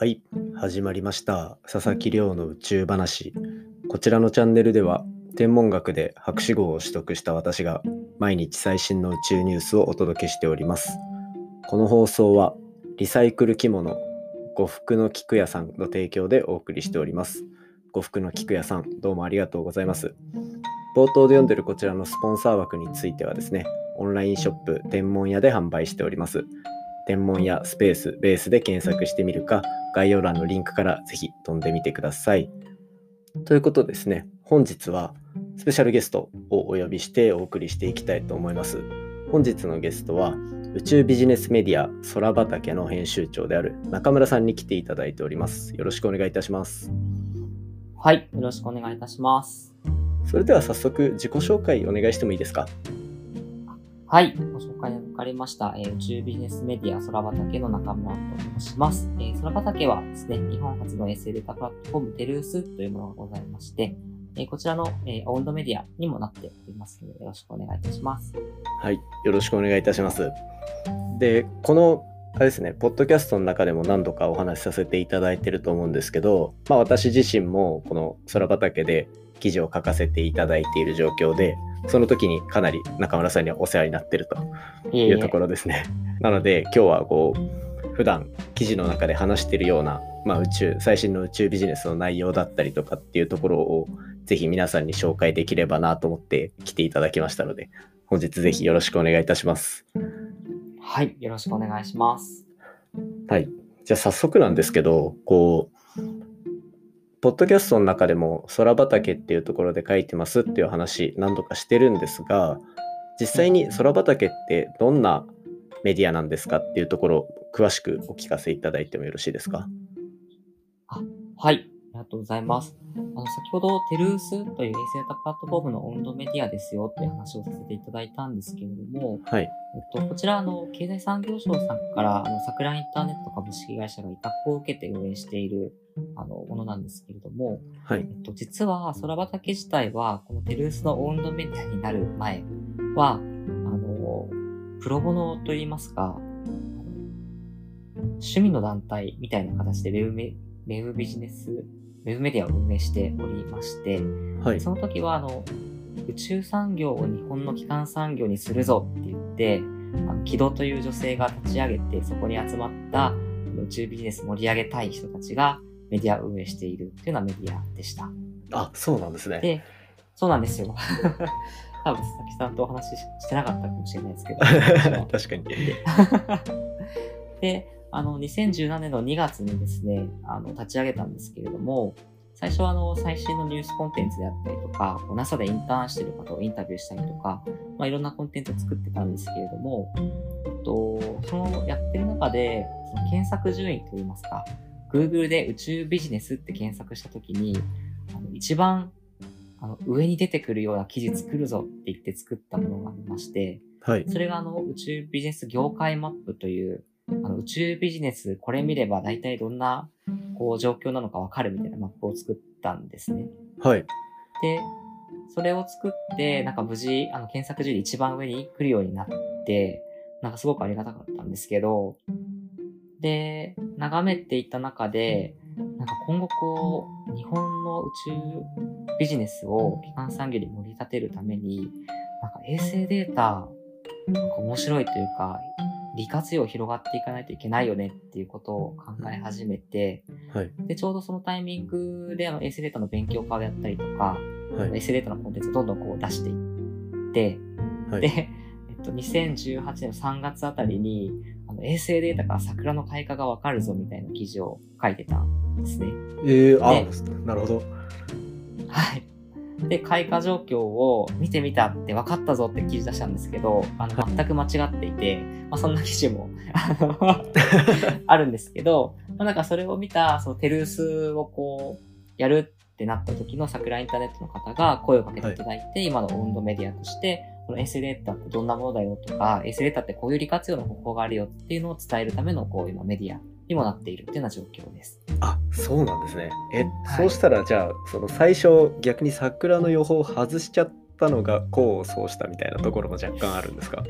はい、始まりました。佐々木亮の宇宙話。こちらのチャンネルでは、天文学で博士号を取得した私が、毎日最新の宇宙ニュースをお届けしております。この放送は、リサイクル着物、呉服の菊屋さんの提供でお送りしております。呉服の菊屋さん、どうもありがとうございます。冒頭で読んでるこちらのスポンサー枠についてはですね、オンラインショップ天文屋で販売しております。天文屋スペースベースで検索してみるか、概要欄のリンクからぜひ飛んでみてください。ということですね、本日はスペシャルゲストをお呼びしてお送りしていきたいと思います。本日のゲストは宇宙ビジネスメディア空畑の編集長である中村さんに来ていただいております。よろしくお願いいたします。はい、よろしくお願いいたします。それでは早速自己紹介お願いしてもいいですか？はい、ご紹介にかりました、えー宇宙ビジネスメディア空畑の中村と申します。えー空畑はですね、日本初の衛星データプラットフォームテルースというものがございまして、えーこちらの、えーオンドメディアにもなっておりますので、よろしくお願いいたします。はい、よろしくお願いいたします。で、このあれですね、ポッドキャストの中でも何度かお話しさせていただいてると思うんですけど、まあ、私自身もこの空畑で記事を書かせていただいている状況で、その時にかなり中村さんにはお世話になってるというところですね。なので今日はこう普段記事の中で話しているような、まあ、宇宙最新の宇宙ビジネスの内容だったりとかっていうところをぜひ皆さんに紹介できればなと思って来ていただきましたので本日ぜひよろしくお願いいたします。はい、よろしくお願いします。はい。じゃあ早速なんですけど、こう、ポッドキャストの中でも空畑っていうところで書いてますっていう話何度かしてるんですが、実際に空畑ってどんなメディアなんですかっていうところを詳しくお聞かせいただいてもよろしいですか？はい、がとうございます。あの、先ほど、テルースという衛星データプラットフォームのオウンドメディアですよっていう話をさせていただいたんですけれども、はい。えっと、こちら、あの、経済産業省さんから、あの、桜インターネット株式会社が委託を受けて運営している、あの、ものなんですけれども、はいえ。っと、実は、空畑自体は、このテルースのオウンドメディアになる前は、あの、プロボノといいますか、趣味の団体みたいな形でウェブメ、ウェブビジネス、ウェブメディアを運営しておりまして、はい。その時は、あの、宇宙産業を日本の基幹産業にするぞって言って、あの、木戸という女性が立ち上げて、そこに集まった宇宙ビジネス盛り上げたい人たちがメディアを運営しているっていうようなメディアでした。あ、そうなんですね。で、そうなんですよ。多分、佐々木さんとお話ししてなかったかもしれないですけど。確かに。で、あの、2017年の2月にですね、あの、立ち上げたんですけれども、最初はあの、最新のニュースコンテンツであったりとか、NASA でインターンしてる方をインタビューしたりとか、まあ、いろんなコンテンツを作ってたんですけれども、と、そのやってる中で、その検索順位といいますか、Google で宇宙ビジネスって検索したときに、あの一番あの上に出てくるような記事作るぞって言って作ったものがありまして、はい。それがあの宇宙ビジネス業界マップという、あの宇宙ビジネスこれ見れば大体どんなこう状況なのかわかるみたいなマップを作ったんですね。はい。で、それを作って、なんか無事、あの検索順位一番上に来るようになって、なんかすごくありがたかったんですけど、で、眺めていった中で、なんか今後こう、日本の宇宙ビジネスを基幹産業に盛り立てるために、なんか衛星データ、なんか面白いというか、利活用広がっていかないといけないよねっていうことを考え始めて、はい。で、ちょうどそのタイミングであの衛星データの勉強会をやったりとか、はい。衛星データのコンテンツをどんどんこう出していって、はいで、えっと、2018年の3月あたりに、あの衛星データから桜の開花がわかるぞみたいな記事を書いてたんですね。えー、あ、ねなるほど。はい。で、開花状況を見てみたって分かったぞって記事出したんですけど、あの、全く間違っていて、まあ、そんな記事も、あの あるんですけど、まあ、なんかそれを見た、そのテルースをこう、やるってなった時の桜インターネットの方が声をかけていただいて、今の温度メディアとして、この衛星データってどんなものだよとか、衛星データってこういう利活用の方法があるよっていうのを伝えるための、こう、今メディアにもなっているっていうような状況です。あそうなんですね。え、はいそうしたらじゃあその最初逆に桜の予報を外しちゃったのが功を奏したみたいなところも若干あるんですか？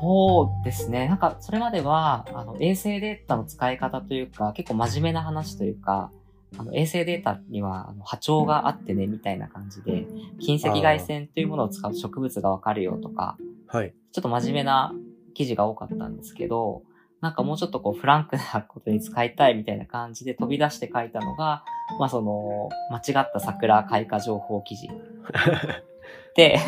そうですね。なんか、それまでは、あの、衛星データの使い方というか、結構真面目な話というか、あの衛星データにはあの波長があってね、みたいな感じで、近赤外線というものを使う植物がわかるよとか、はい。ちょっと真面目な記事が多かったんですけど、なんかもうちょっとこうフランクなことに使いたいみたいな感じで飛び出して書いたのが、まあその、間違った桜開花情報記事。で、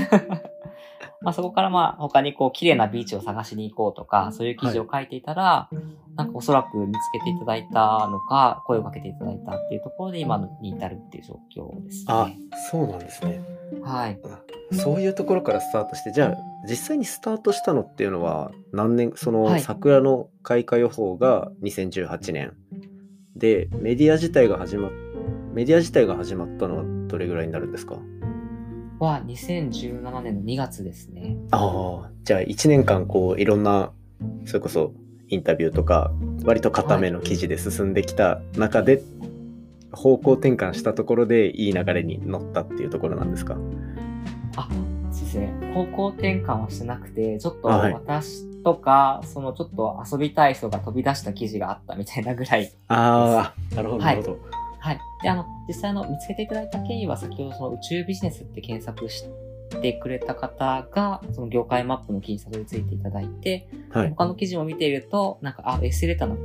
まあそこからまあ他にこう綺麗なビーチを探しに行こうとか、そういう記事を書いていたら、なんかおそらく見つけていただいたのか、声をかけていただいたっていうところで今に至るっていう状況ですあね。、そうなんですね。はい。そういうところからスタートして、じゃあ実際にスタートしたのっていうのは何年、そのはい桜の開花予報が2018年で、メディア自体が始まっメディア自体が始まったのはどれぐらいになるんですか？は2017年の2月ですね。ああ、じゃあ1年間こういろんな、それこそインタビューとか、割と固めの記事で進んできた中で、方向転換したところでいい流れに乗ったっていうところなんですか？あ、そうですね。方向転換はしてなくて、ちょっと私とか、そのちょっと遊びたい人が飛び出した記事があったみたいなぐらい。ああ、なるほど、はないるほど。はい。で、あの、実際あの、見つけていただいた経緯は先ほどその宇宙ビジネスって検索してくれた方が、その業界マップの記事にたどり着いていただいて、はい。他の記事も見ていると、なんか、あ、S レタの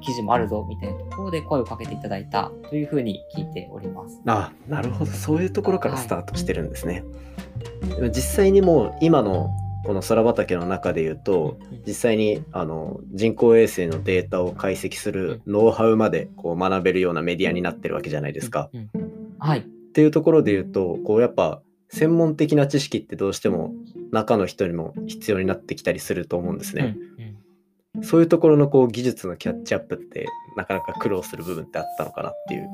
記事もあるぞ、みたいなところで声をかけていただいたというふうに聞いております。あなるほどそういうところからスタートしてるんですね、でも実際にもう今のこの空畑の中で言うと実際にあの人工衛星のデータを解析するノウハウまでこう学べるようなメディアになってるわけじゃないですか。はい。っていうところで言うとこうやっぱ専門的な知識ってどうしても中の人にも必要になってきたりすると思うんですね。うんうんそういうところのこう技術のキャッチアップってなかなか苦労する部分ってあったのかなっていう。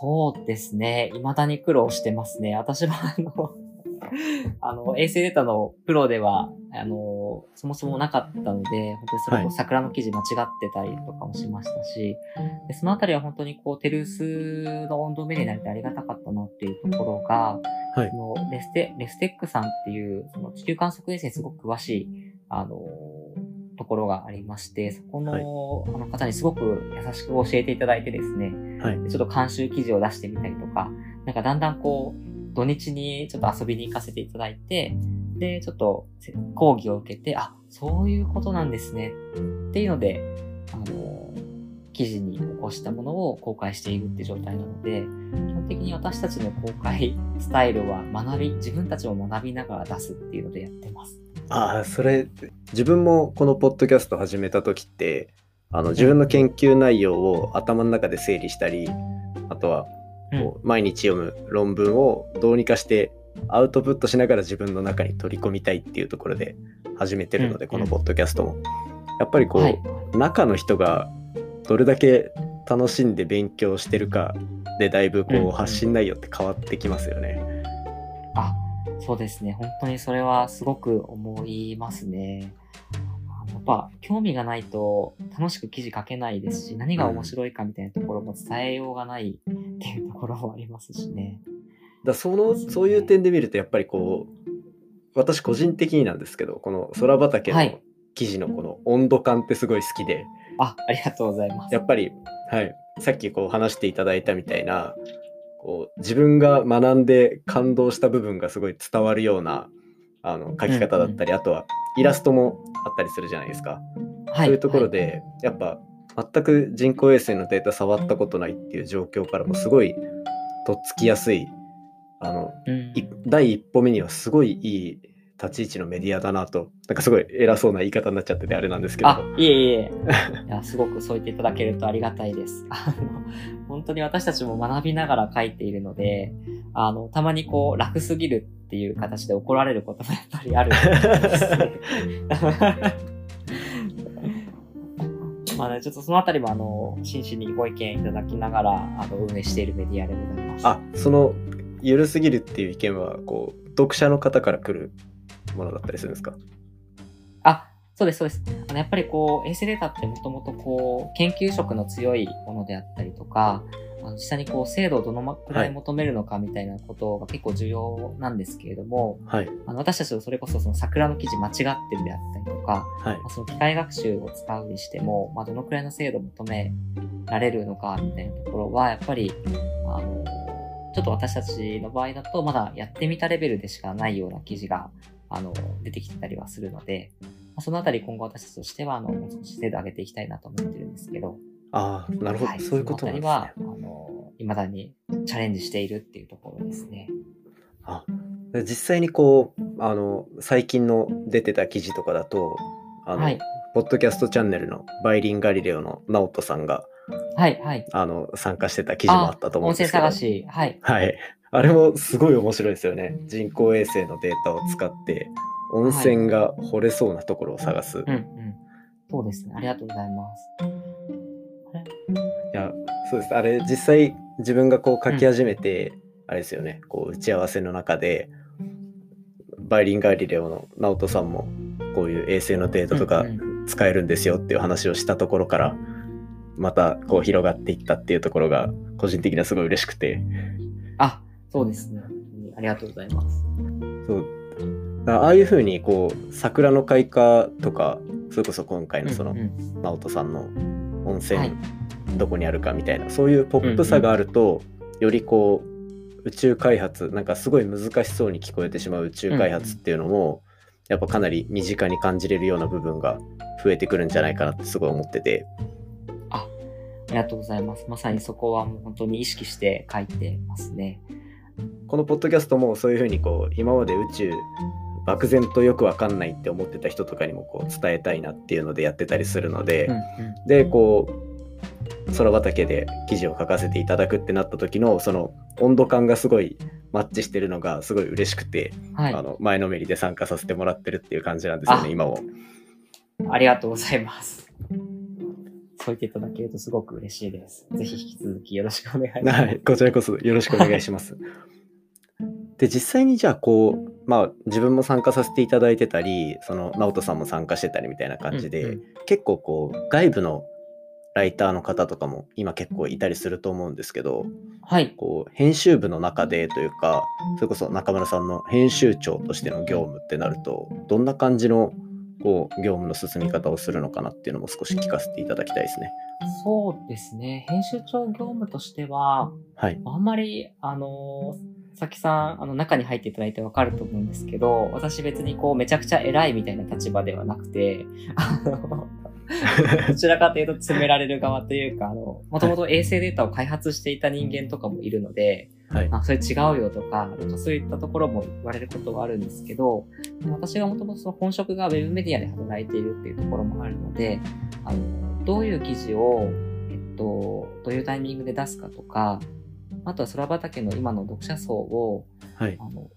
そうですね。未だに苦労してますね。私は、あの、あの、衛星データのプロでは、あの、そもそもなかったので、本当にそれこ桜の記事間違ってたりとかもしましたし、でそのあたりは本当にこう、テルースの温度メディアになれてありがたかったなっていうところが、はい。そのレステ、レステックさんっていう、その地球観測衛星にすごく詳しい、あの、ところがありまして、そこの,、はい。あの方にすごく優しく教えていただいてですね、はい。でちょっと監修記事を出してみたりとか、なんかだんだんこう、土日にちょっと遊びに行かせていただいて、で、ちょっと講義を受けて、あ、そういうことなんですねっていうので、あの、記事に起こしたものを公開しているって状態なので、基本的に私たちの公開スタイルは学び、自分たちも学びながら出すっていうのでやってます。ああ、それ、自分もこのポッドキャスト始めた時って、あの自分の研究内容を頭の中で整理したり、あとはこう毎日読む論文をどうにかしてアウトプットしながら自分の中に取り込みたいっていうところで始めてるので、うんこのポッドキャストも。やっぱりこう、はい。中の人がどれだけ楽しんで勉強してるかでだいぶこうんう発信内容って変わってきますよね。あ、そうですね。本当にそれはすごく思いますね。っぱ興味がないと楽しく記事書けないですし、何が面白いかみたいなところも伝えようがないっていうところもありますしね。だそのそういう点で見るとやっぱりこう私個人的になんですけどこの空畑のはい。記事のこの温度感ってすごい好きで、あ、ありがとうございます。やっぱり、はい、さっきこう話していただいたみたいなこう自分が学んで感動した部分がすごい伝わるようなあの書き方だったり、あとはイラストもあったりするじゃないですか。はそういうところで、やっぱ全く人工衛星のデータ触ったことないっていう状況からもすごいとっつきやすいあのはいうん。い第一歩目にはすごいいい立ち位置のメディアだなとなんかすごい偉そうな言い方になっちゃっててあれなんですけどあ、いえいえ。いや、すごくそう言っていただけるとありがたいです。あの、本当に私たちも学びながら書いているので、あの、たまにこう、楽すぎるっていう形で怒られることもやっぱりあるんです。まあね、ちょっとそのあたりも、あの、真摯にご意見いただきながら、あの、運営しているメディアでございます。あその緩すぎるっていう意見はこう読者の方から来るものだったりするんですか？あ、そうです、そうです。あのやっぱりこう、衛星データってもともとこう、研究色の強いものであったりとか、あの実際にこう精度をどのくらい求めるのかみたいなことが結構重要なんですけれども、はい。あの私たちはそれこそその桜の記事間違ってるであったりとか、はいま。あその機械学習を使うにしても、まあ、どのくらいの精度を求められるのかみたいなところは、やっぱり、あの、ちょっと私たちの場合だと、まだやってみたレベルでしかないような記事が、あの、出てきてたりはするので、まあそのあたり今後私たちとしては、あの、もう少し精度を上げていきたいなと思ってるんですけど、ああ、なるほど、はいそういうことなんですね。あの、未だにチャレンジしているっていうところですね。あで実際にこうあの最近の出てた記事とかだとあの、はい。ポッドキャストチャンネルのバイリンガリレオの直人さんがはい、はい。あの参加してた記事もあったと思うん音声ですけど探し、はい。はいあれもすごい面白いですよね。人工衛星のデータを使って温泉が掘れそうなところを探す、い。うん、うん。そうですね。ありがとうございます。あれ？やそうです。あれ実際自分がこう書き始めて、あれですよね。こう打ち合わせの中でバイリンガリレオの直人さんもこういう衛星のデータとか、うんうん。使えるんですよっていう話をしたところからまたこう広がっていったっていうところが個人的にはすごい嬉しくて。あ、そうですね。ありがとうございます。そうだからああいうふうにこう桜の開花とかそれこそ今回のそのうんうん直人さんの温泉、はいどこにあるかみたいなそういうポップさがあると、よりこう宇宙開発なんかすごい難しそうに聞こえてしまう宇宙開発っていうのも、やっぱかなり身近に感じれるような部分が増えてくるんじゃないかなってすごい思ってて。ありがとうございます。まさにそこはもう本当に意識して書いてますね。このポッドキャストもそういうふうにこう今まで宇宙漠然とよくわかんないって思ってた人とかにもこう伝えたいなっていうのでやってたりするので、うんうんでこう空畑で記事を書かせていただくってなった時のその温度感がすごいマッチしてるのがすごい嬉しくて、はいあ。の前のめりで参加させてもらってるっていう感じなんですよあね今も。ありがとうございます。そう言っていただけるとすごく嬉しいです。ぜひ引き続きよろしくお願いします。はい、こちらこそよろしくお願いします。で実際にじゃあこうまあ自分も参加させていただいてたりその直人さんも参加してたりみたいな感じで、うんうん結構こう外部のライターの方とかも今結構いたりすると思うんですけどはい。こう編集部の中でというかそれこそ中村さんの編集長としての業務ってなるとどんな感じのこう業務の進み方をするのかなっていうのも少し聞かせていただきたいですね。そうですね。編集長業務としては、はい。あんまり、あのー、さきさん、あの、中に入っていただいてわかると思うんですけど、私別にこう、めちゃくちゃ偉いみたいな立場ではなくて、あの、どちらかというと詰められる側というか、あの、もともと衛星データを開発していた人間とかもいるので、はい。あ、それ違うよとか、なんかそういったところも言われることはあるんですけど、私がもともとその本職がウェブメディアで働いているっていうところもあるので、あの、どういう記事を、えっと、どういうタイミングで出すかとか、あとは空畑の今の読者層を、はい。あの、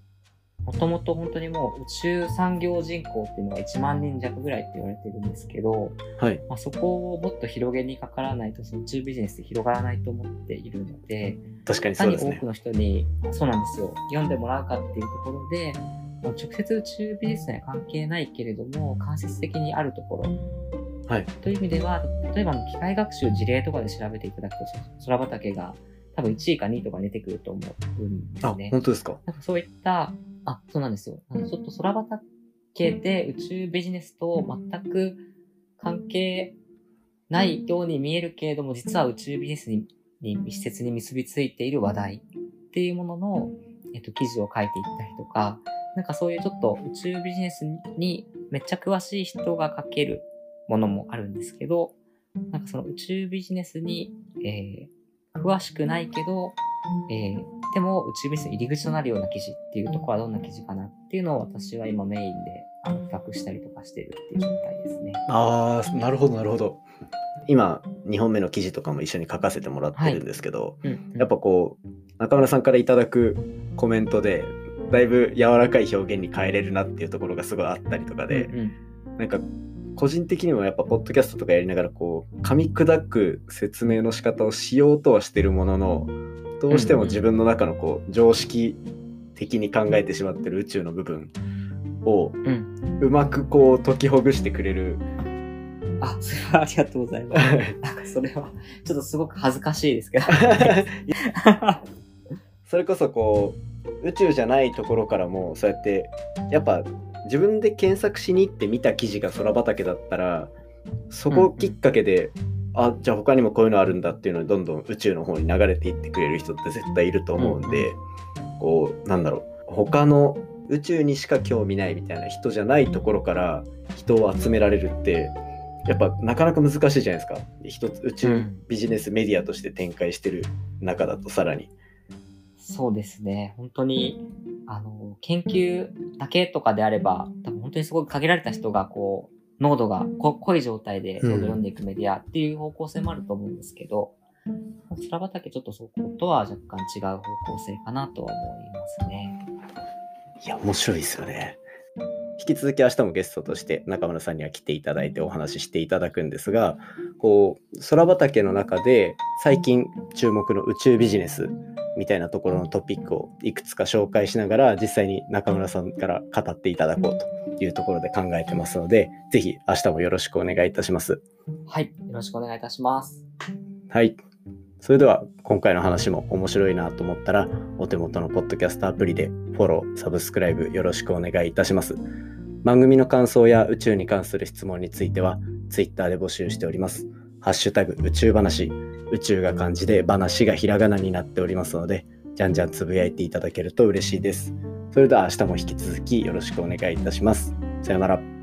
もともと本当にもう宇宙産業人口っていうのが1万人弱ぐらいって言われてるんですけど、はい。まあ、そこをもっと広げにかからないと、その宇宙ビジネスで広がらないと思っているので、確かにそうですねに多く。の人に、そうなんですよ、読んでもらうかっていうところで、直接宇宙ビジネスには関係ないけれども、間接的にあるところ。はい。という意味では、例えば機械学習事例とかで調べていただくと、空畑が多分1位か2位とか出てくると思うんですあ、ね。本当ですか？なんかそういった、あ、そうなんですよ。あのちょっと空畑で宇宙ビジネスと全く関係ないように見えるけれども、実は宇宙ビジネスにに密接に結びついている話題っていうものの、えっと、記事を書いていったりとか、なんかそういうちょっと宇宙ビジネスにめっちゃ詳しい人が書けるものもあるんですけど、なんかその宇宙ビジネスに、えー詳しくないけど、えーでも宇宙ビジネスの入り口となるような記事っていうところはどんな記事かなっていうのを私は今メインであの企画したりとかしてるっていう状態ですね。ああ、なるほど、なるほど。今、2本目の記事とかも一緒に書かせてもらってるんですけど、うん、やっぱこう、中村さんからいただくコメントで、だいぶ柔らかい表現に変えれるなっていうところがすごいあったりとかで、うんうんなんか個人的にもやっぱポッドキャストとかやりながらこう噛み砕く説明の仕方をしようとはしてるもののどうしても自分の中のこう常識的に考えてしまってる宇宙の部分をうまくこう解きほぐしてくれるあ、それはありがとうございます。なんかそれは、ちょっとすごく恥ずかしいですけど。それこそこう宇宙じゃないところからもそうやってやっぱ自分で検索しに行って見た記事が空畑だったらそこきっかけで、あじゃあ他にもこういうのあるんだっていうのにどんどん宇宙の方に流れていってくれる人って絶対いると思うんで、こうなんだろう。他の宇宙にしか興味ないみたいな人じゃないところから人を集められるってやっぱなかなか難しいじゃないですか。一つ宇宙うん。ビジネスメディアとして展開してる中だとさらに。そうですね。本当に、あの、研究だけとかであれば、多分本当にすごく限られた人が、こう、濃度がこ濃い状態で読んでいくメディアっていう方向性もあると思うんですけど、空畑ちょっとそことは若干違う方向性かなとは思いますね。いや、面白いですよね。引き続き明日もゲストとして中村さんには来ていただいてお話ししていただくんですが、こう、空畑の中で最近注目の宇宙ビジネスみたいなところのトピックをいくつか紹介しながら実際に中村さんから語っていただこうというところで考えてますので、ぜひ明日もよろしくお願いいたします。はい。よろしくお願いいたします。はい。それでは今回の話も面白いなと思ったらお手元のポッドキャストアプリでフォロー、サブスクライブよろしくお願いいたします。番組の感想や宇宙に関する質問については Twitter で募集しております。ハッシュタグ宇宙話、宇宙が漢字で話がひらがなになっておりますので、じゃんじゃんつぶやいていただけると嬉しいです。それでは明日も引き続きよろしくお願いいたします。さようなら。